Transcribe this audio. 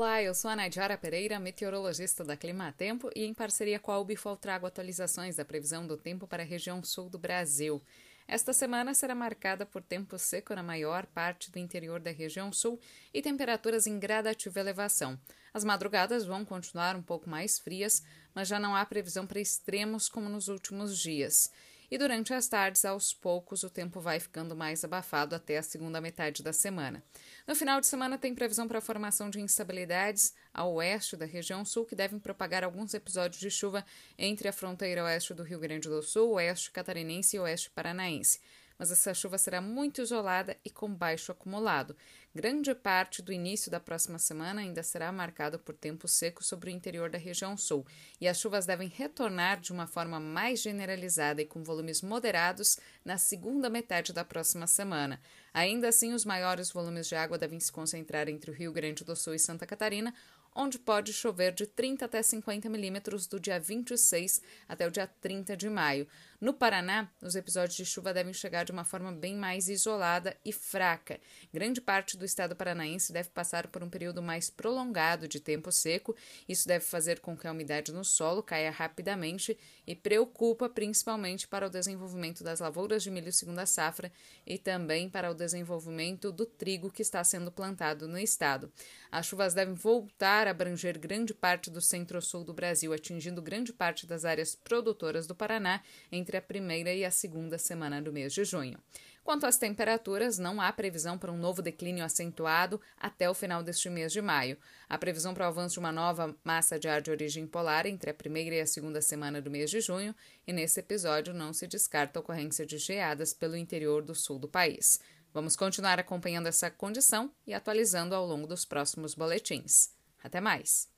Olá, eu sou a Nadiara Pereira, meteorologista da Climatempo e em parceria com a Ubifol trago atualizações da previsão do tempo para a região sul do Brasil. Esta semana será marcada por tempo seco na maior parte do interior da região sul e temperaturas em gradativa elevação. As madrugadas vão continuar um pouco mais frias, mas já não há previsão para extremos como nos últimos dias e durante as tardes, aos poucos, o tempo vai ficando mais abafado até a segunda metade da semana. No final de semana, tem previsão para a formação de instabilidades ao oeste da região sul, que devem propagar alguns episódios de chuva entre a fronteira oeste do Rio Grande do Sul, oeste catarinense e oeste paranaense mas essa chuva será muito isolada e com baixo acumulado. Grande parte do início da próxima semana ainda será marcado por tempo seco sobre o interior da região sul, e as chuvas devem retornar de uma forma mais generalizada e com volumes moderados na segunda metade da próxima semana. Ainda assim, os maiores volumes de água devem se concentrar entre o Rio Grande do Sul e Santa Catarina, onde pode chover de 30 até 50 milímetros do dia 26 até o dia 30 de maio. No Paraná, os episódios de chuva devem chegar de uma forma bem mais isolada e fraca. Grande parte do estado paranaense deve passar por um período mais prolongado de tempo seco. Isso deve fazer com que a umidade no solo caia rapidamente e preocupa principalmente para o desenvolvimento das lavouras de milho segunda safra e também para o desenvolvimento do trigo que está sendo plantado no estado. As chuvas devem voltar a abranger grande parte do centro-sul do Brasil, atingindo grande parte das áreas produtoras do Paraná entre a primeira e a segunda semana do mês de junho. Quanto às temperaturas, não há previsão para um novo declínio acentuado até o final deste mês de maio. Há previsão para o avanço de uma nova massa de ar de origem polar entre a primeira e a segunda semana do mês de junho, e nesse episódio não se descarta a ocorrência de geadas pelo interior do sul do país. Vamos continuar acompanhando essa condição e atualizando ao longo dos próximos boletins. Até mais!